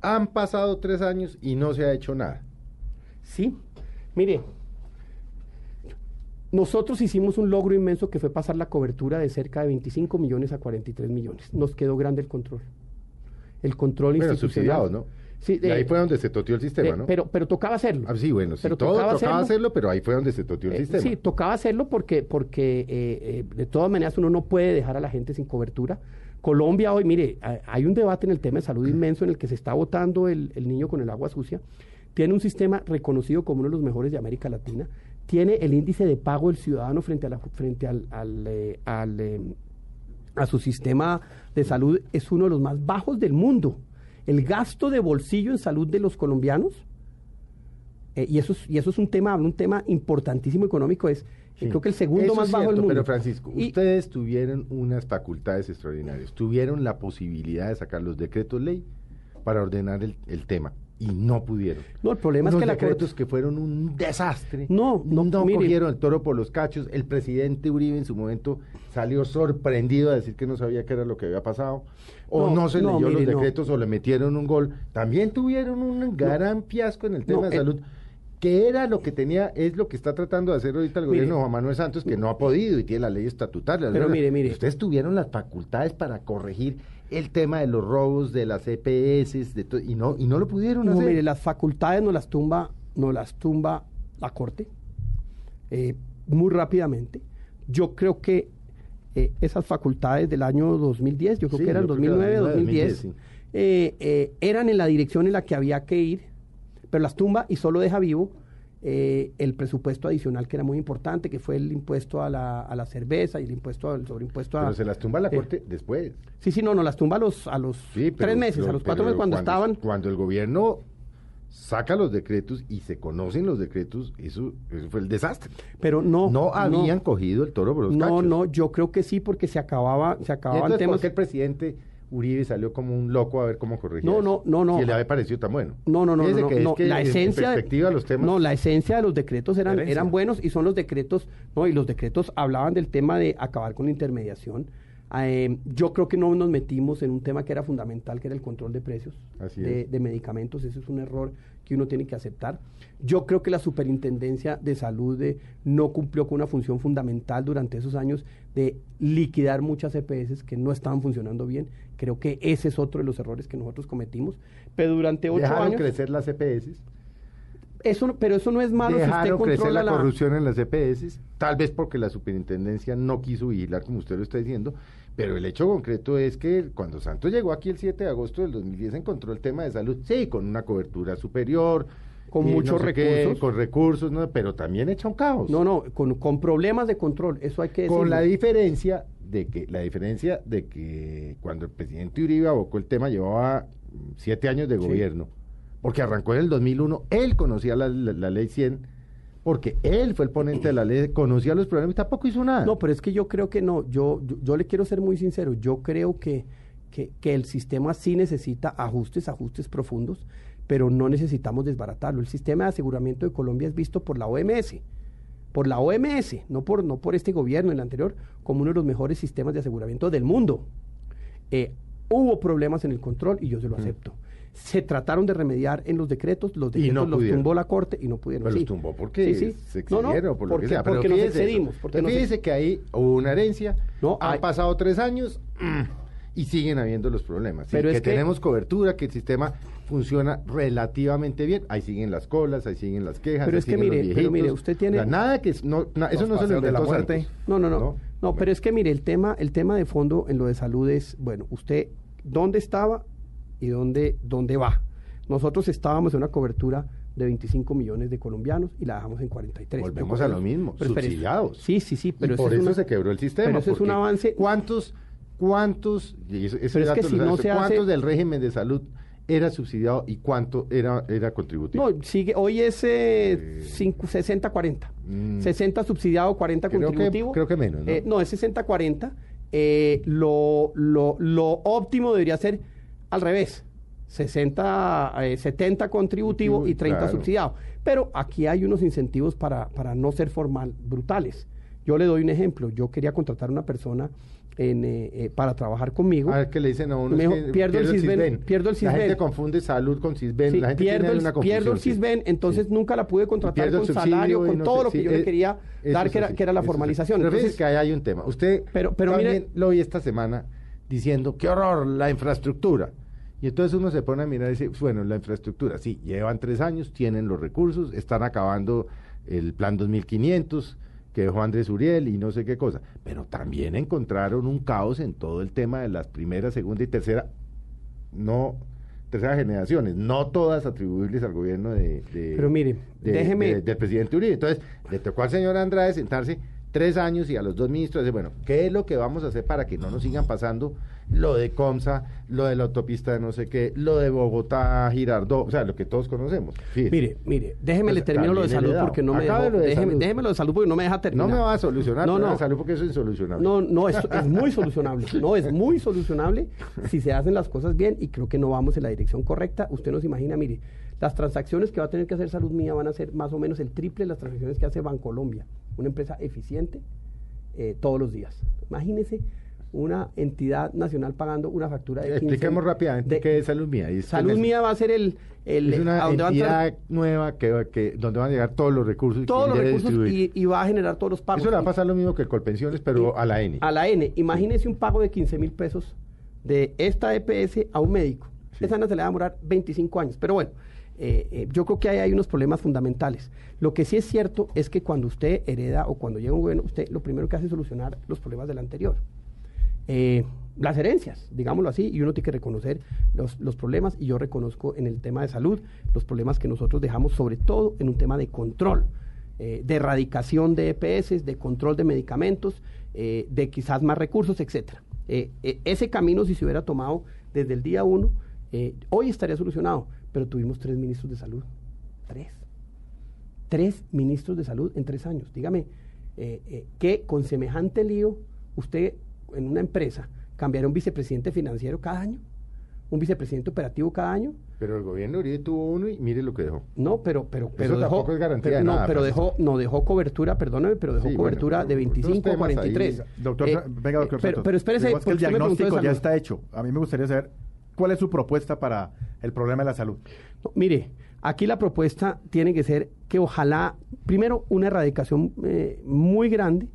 Han pasado tres años y no se ha hecho nada. Sí, mire, nosotros hicimos un logro inmenso que fue pasar la cobertura de cerca de 25 millones a 43 millones. Nos quedó grande el control. El control Bueno, institucional. subsidiados, ¿no? Sí, Y ahí fue donde se toteó el sistema, ¿no? pero, pero tocaba hacerlo. Ah, sí, bueno, sí, pero todo tocaba tocaba, hacerlo. hacerlo, pero ahí fue donde se toteó el Eh, sistema. sí, tocaba hacerlo porque, porque eh, eh, de todas maneras uno no puede dejar a la gente sin cobertura. Colombia hoy, mire, ha- hay un debate en el tema de salud inmenso en el que se está votando el, el niño con el agua sucia. Tiene un sistema reconocido como uno de los mejores de América Latina. Tiene el índice de pago del ciudadano frente, a la, frente al, al, eh, eh, a su sistema de salud es uno de los más bajos del mundo. El gasto de bolsillo en salud de los colombianos eh, y, eso es, y eso es un tema, un tema importantísimo económico, es eh, Sí. creo que el segundo Eso más es bajo del mundo. Pero Francisco, Y- ustedes tuvieron unas facultades extraordinarias, tuvieron la posibilidad de sacar los decretos ley para ordenar el, el tema y no pudieron. No, el problema es que la decretos Corte- que fueron un desastre. No, no, mire. cogieron el toro por los cachos. El presidente Uribe en su momento salió sorprendido a decir que no sabía qué era lo que había pasado. O no, No, se no, leyó mire, los no. decretos o le metieron un gol. También tuvieron un gran fiasco en el tema No, de eh, salud. Que era lo que tenía, es lo que está tratando de hacer ahorita el Mire. gobierno de Juan Manuel Santos, que no ha podido y tiene la ley estatutaria. Pero mire, mire. Ustedes tuvieron las facultades para corregir el tema de los robos de las EPS de y no y no lo pudieron No, hacer. mire, las facultades no las tumba, no las tumba la Corte eh, muy rápidamente. Yo creo que eh, esas facultades del año 2010, yo creo Sí, que eran yo creo que 2009, 2009, 2010, 2010, eh, eh, eran en la dirección en la que había que ir, pero las tumba y solo deja vivo eh, el presupuesto adicional que era muy importante, que fue el impuesto a la, a la cerveza y el impuesto al sobreimpuesto a... Pero se las tumba la eh, Corte después. Sí, sí, no, no, las tumba a los, a los Sí, tres meses, a los cuatro meses cuando, estaban... Cuando el gobierno saca los decretos y se conocen los decretos, eso, eso fue el desastre. Pero no. No habían cogido el toro por los No, cachos. no, yo creo que sí, porque se acababa, se ¿Y acababan entonces por temas. qué el presidente Uribe salió como un loco a ver cómo corregía No, no, no, no. Si le había parecido tan bueno. No, no, no, Fíjese no, que es no, que la en- en esencia de- perspectiva los temas No, la esencia de los decretos eran, eran buenos y son los decretos, no, y los decretos hablaban del tema de acabar con la intermediación. Eh, yo creo que no nos metimos en un tema que era fundamental, que era el control de precios de, medicamentos. Ese es un error que uno tiene que aceptar. Yo creo que la Superintendencia de Salud eh, no cumplió con una función fundamental durante esos años de liquidar muchas EPS que no estaban funcionando bien. Creo que ese es otro de los errores que nosotros cometimos. Pero durante ocho dejaron años... crecer las EPS, Eso, pero eso no es malo si usted dejaron crecer la, la... corrupción en las EPS, tal vez porque la superintendencia no quiso vigilar como usted lo está diciendo, pero el hecho concreto es que cuando Santos llegó aquí el 7 de agosto del 2010 encontró el tema de salud, sí, con una cobertura superior, Con y muchos sé qué, recursos. con recursos, ¿no? pero también echa un caos. No, no, con, con problemas de control, eso hay que decirlo. Con la diferencia de que la diferencia de que cuando el presidente Uribe abocó el tema llevaba siete años de Sí. gobierno, porque arrancó en el 2001, él conocía la, la- la ley 100, porque él fue el ponente de la ley, conocía los problemas y tampoco hizo nada. No, pero es que yo creo que no, yo, yo, yo le quiero ser muy sincero, yo creo que, que, que el sistema sí necesita ajustes, ajustes profundos, pero no necesitamos desbaratarlo. El sistema de aseguramiento de Colombia es visto por la OMS, por la OMS, no por, no por este gobierno, el anterior, como uno de los mejores sistemas de aseguramiento del mundo. Eh, hubo problemas en el control y yo se lo acepto. Se trataron de remediar en los decretos, los decretos no los pudieron. tumbó la Corte y no pudieron. Pero sí. los tumbó porque Sí, sí. se No, no, por lo porque, que sea. Pero porque nos excedimos. Porque nos fíjese que ahí hubo una herencia, No, han hay- pasado tres años mm, y siguen habiendo los problemas. Sí, Pero que, es que- tenemos cobertura, que el sistema funciona relativamente bien. Ahí siguen las colas, ahí siguen las quejas. Pero ahí es que mire, pero mire, usted tiene- nada que es- no, na- eso no se lo de la muerte. No, no, no. No, pero es que mire, el tema, el tema de fondo en lo de salud es, bueno, usted dónde estaba y dónde, dónde va. Nosotros estábamos en una cobertura de 25 millones de colombianos y la dejamos en 43. Volvemos a lo mismo, subsidiados. Sí, sí, sí, pero y eso por es eso una- se quebró el sistema. Pero eso es un avance. ¿Cuántos, cuántos, y ese- ese Pero es que dato si no hace- cuántos del régimen de salud era subsidiado y cuánto era, era contributivo? No, sigue, hoy es eh, 60-40. Mm. 60 subsidiado, 40 Creo que- contributivo. creo que menos, ¿no? Eh, no, es 60-40. Eh, lo, lo, lo óptimo debería ser al revés. 60, eh, 70 contributivo y 30 Claro. subsidiado. Pero aquí hay unos incentivos para, para no ser formal, brutales. Yo le doy un ejemplo. Yo quería contratar a una persona en, eh, eh, para trabajar conmigo. A ver, que le dicen a uno Me es dijo, que pierdo el Sisbén, pierdo el La Sisbén. gente confunde salud con Sisbén. Sí, la gente pierdo, tiene el, una confusión. pierdo el sí. CISBEN, entonces Sí. nunca la pude contratar con salario, con no todo sé, lo que sí, yo le eh, quería dar, es que era, que era la es formalización. Pero Entonces, que ahí hay un tema. Usted Pero- pero también mire- lo oí esta semana diciendo, qué horror, la infraestructura. Y entonces uno se pone a mirar y dice, bueno, la infraestructura, sí, llevan tres años, tienen los recursos, están acabando el plan 2500 que dejó Andrés Uriel y no sé qué cosa. Pero también encontraron un caos en todo el tema de las primera, segunda y tercera, no, tercera generaciones, no todas atribuibles al gobierno de... de- Pero mire, de- déjeme- de- del presidente Uribe. Entonces, le tocó al señor Andrade sentarse tres años y a los dos ministros decir, bueno, ¿qué es lo que vamos a hacer para que no nos sigan pasando lo de Comsa, lo de la autopista de no sé qué, lo de Bogotá, Girardot, o sea, lo que todos conocemos? Fíjese. Mire, mire, déjeme le Pues, termino lo de salud porque no me dejó, de déjeme, salud. déjeme lo de salud porque no me deja terminar. no me va a solucionar No, no. de salud porque eso es insolucionable. No, no, es, es muy solucionable. No, es muy solucionable si se hacen las cosas bien y creo que no vamos en la dirección correcta. Usted nos imagina, mire, las transacciones que va a tener que hacer Salud Mía van a ser más o menos el triple de las transacciones que hace Bancolombia, una empresa eficiente eh, todos los días. Imagínese una entidad nacional pagando una factura de 15 Expliquemos rápidamente de- qué es Salud Mía. Es Salud Mía va a ser el... Es una entrar entidad nueva que, que, donde van a llegar todos los recursos. y todos que los debe recursos distribuir. y, y va a generar todos los pagos. Eso le va a pasar lo mismo que el Colpensiones, pero a la N. a la N. Imagínese un pago de 15 mil pesos de esta EPS a un médico. Sí. Esa no se le va a demorar 25 años. Pero bueno, eh, eh, yo creo que ahí hay unos problemas fundamentales. Lo que sí es cierto es que cuando usted hereda o cuando llega un gobierno, usted lo primero que hace es solucionar los problemas del anterior. Eh, las herencias, digámoslo así, y uno tiene que reconocer los, problemas, y yo reconozco en el tema de salud los problemas que nosotros dejamos, sobre todo en un tema de control, eh, de erradicación de EPS, de control de medicamentos, eh, de quizás más recursos, etcétera. Ese camino, si se hubiera tomado desde el día uno, hoy estaría solucionado, pero tuvimos tres ministros de salud, tres tres ministros de salud en tres años. Dígame, que con semejante lío, usted en una empresa cambiará un vicepresidente financiero cada año, un vicepresidente operativo cada año. Pero el gobierno Uribe tuvo uno y mire lo que dejó. No, pero, pero, pero Eso dejó, tampoco es garantía pero, de no, nada, pero Francisco. dejó, no dejó cobertura, perdóneme, pero dejó Sí, bueno, cobertura pero de otros 25 a temas 43. ahí. Doctor, Eh, venga, doctor eh, pero, Santos. pero espérese, que el diagnóstico ya está hecho. A mí me gustaría saber cuál es su propuesta para el problema de la salud. No, mire, aquí la propuesta tiene que ser que ojalá, primero, una erradicación eh, muy grande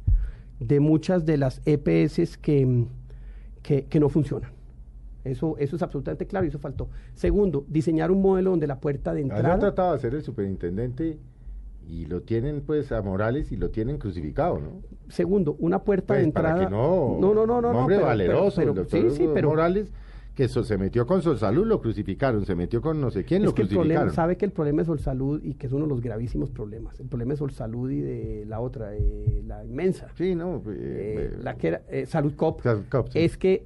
de muchas de las EPS que, que, que no funcionan. Eso, eso es absolutamente claro y eso faltó. Segundo, diseñar un modelo donde la puerta de Así ha entrada... tratado de hacer el superintendente y lo tienen pues a Morales y lo tienen crucificado, ¿no? Segundo, una puerta Pues, de entrada... para que no, no, no, no, no, hombre pero- valeroso, pero- el pero- doctor sí, sí, pero Morales, que so- se metió con Salud lo crucificaron, se metió con no sé quién, es lo que el crucificaron. problema, sabe que el problema es Salud y que es uno de los gravísimos problemas. El problema es Salud y de la otra, eh, la inmensa. Sí, no, eh, eh, eh, la que era eh, Salud Cop, Salud Cop, sí. es que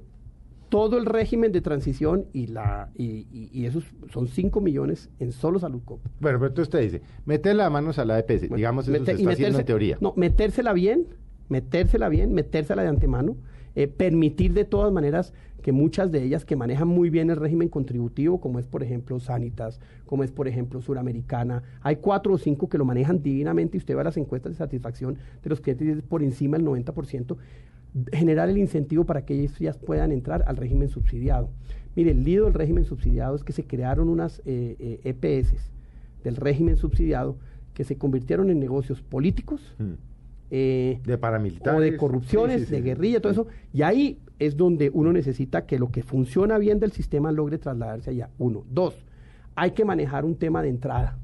todo el régimen de transición y la y, y- y esos son 5 millones en solo Salud Cop. Bueno, pero entonces usted dice, mete las manos a la EPS, Bueno, digamos eso mete- se y está haciendo meterse- en teoría. No, metérsela bien, metérsela bien, metérsela de antemano, eh, permitir de todas maneras que muchas de ellas que manejan muy bien el régimen contributivo, como es por ejemplo Sanitas, como es por ejemplo Suramericana, hay cuatro o cinco que lo manejan divinamente y usted va a las encuestas de satisfacción de los clientes por encima del 90%, generar el incentivo para que ellas puedan entrar al régimen subsidiado. Mire, el lío del régimen subsidiado es que se crearon unas eh, eh, EPS del régimen subsidiado que se convirtieron en negocios políticos, Mm. Eh, De paramilitares. o de corrupciones, Sí, sí, de guerrilla, todo eso. Y ahí es donde uno necesita que lo que funciona bien del sistema logre trasladarse allá. Uno. Dos, hay que manejar un tema de entrada.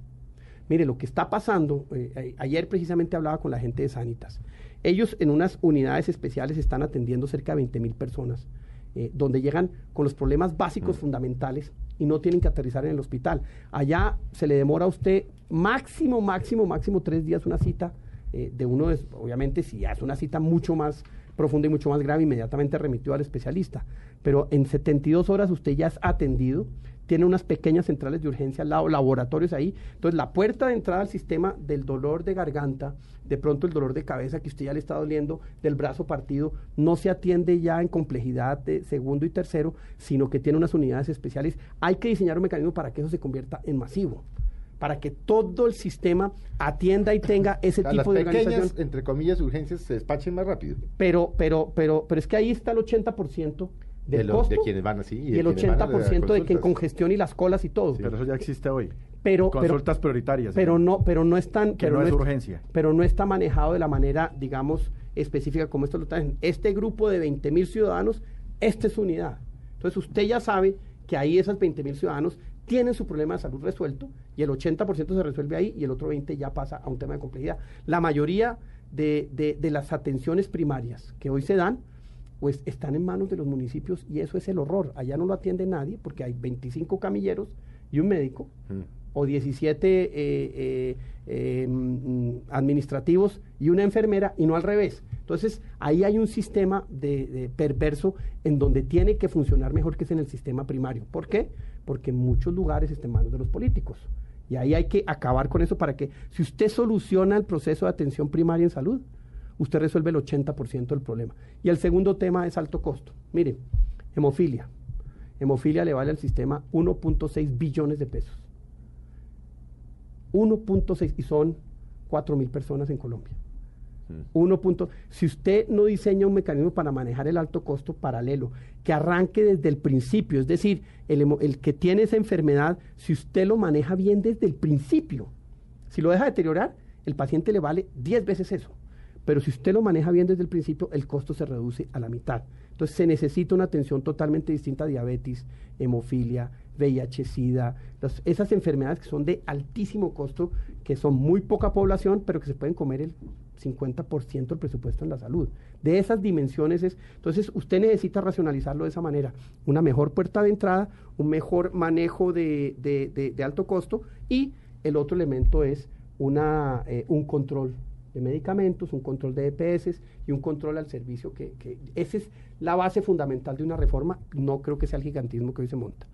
Mire, lo que está pasando, eh, a- ayer precisamente hablaba con la gente de Sanitas. Ellos en unas unidades especiales están atendiendo cerca de 20 mil personas, eh, donde llegan con los problemas básicos fundamentales y no tienen que aterrizar en el hospital. Allá se le demora a usted máximo, máximo, máximo tres días una cita eh, de uno, es, obviamente si hace una cita mucho más, profunda y mucho más grave, inmediatamente remitió al especialista. Pero en 72 horas usted ya es atendido, tiene unas pequeñas centrales de urgencia al lado, laboratorios ahí. Entonces, la puerta de entrada al sistema del dolor de garganta, de pronto el dolor de cabeza que usted ya le está doliendo, del brazo partido, no se atiende ya en complejidad de segundo y tercero, sino que tiene unas unidades especiales. Hay que diseñar un mecanismo para que eso se convierta en masivo para que todo el sistema atienda y tenga ese tipo de organización. entre comillas, urgencias se despachen más rápido. Pero, pero, pero, pero es que ahí está el 80% del de, costo de quienes van así y, el 80% de, que en congestión y las colas y todo. Pero eso ya existe hoy. Pero, Consultas prioritarias. Pero no, pero no están. Que no, es urgencia. Pero no está manejado de la manera, digamos, específica como esto lo traen. Este grupo de 20 mil ciudadanos, esta es su unidad. Entonces usted ya sabe que ahí esas 20 mil ciudadanos tienen su problema de salud resuelto y el 80% se resuelve ahí y el otro 20% ya pasa a un tema de complejidad. La mayoría de, de las atenciones primarias que hoy se dan pues están en manos de los municipios y eso es el horror. Allá no lo atiende nadie porque hay 25 camilleros y un médico mm. o 17 eh, eh, eh, mm, administrativos y una enfermera y no al revés. Entonces ahí hay un sistema de, perverso en donde tiene que funcionar mejor que es en el sistema primario. ¿Por qué? Porque en muchos lugares está en manos de los políticos. Y ahí hay que acabar con eso para que si usted soluciona el proceso de atención primaria en salud, usted resuelve el 80% del problema. Y el segundo tema es alto costo. Mire, hemofilia. Hemofilia le vale al sistema 1.6 billones de pesos. 1.6 y son 4 mil personas en Colombia. 1. Mm. si usted no diseña un mecanismo para manejar el alto costo paralelo, que arranque desde el principio, es decir, el, el, que tiene esa enfermedad, si usted lo maneja bien desde el principio, si lo deja deteriorar, el paciente le vale 10 veces eso. Pero si usted lo maneja bien desde el principio, el costo se reduce a la mitad. Entonces se necesita una atención totalmente distinta a diabetes, hemofilia, VIH, SIDA, esas enfermedades que son de altísimo costo, que son muy poca población, pero que se pueden comer el 50% del presupuesto en la salud. De esas dimensiones es, entonces usted necesita racionalizarlo de esa manera, una mejor puerta de entrada, un mejor manejo de, de, alto costo y el otro elemento es una, eh, un control de medicamentos, un control de EPS y un control al servicio que, que esa es la base fundamental de una reforma, no creo que sea el gigantismo que hoy se monta.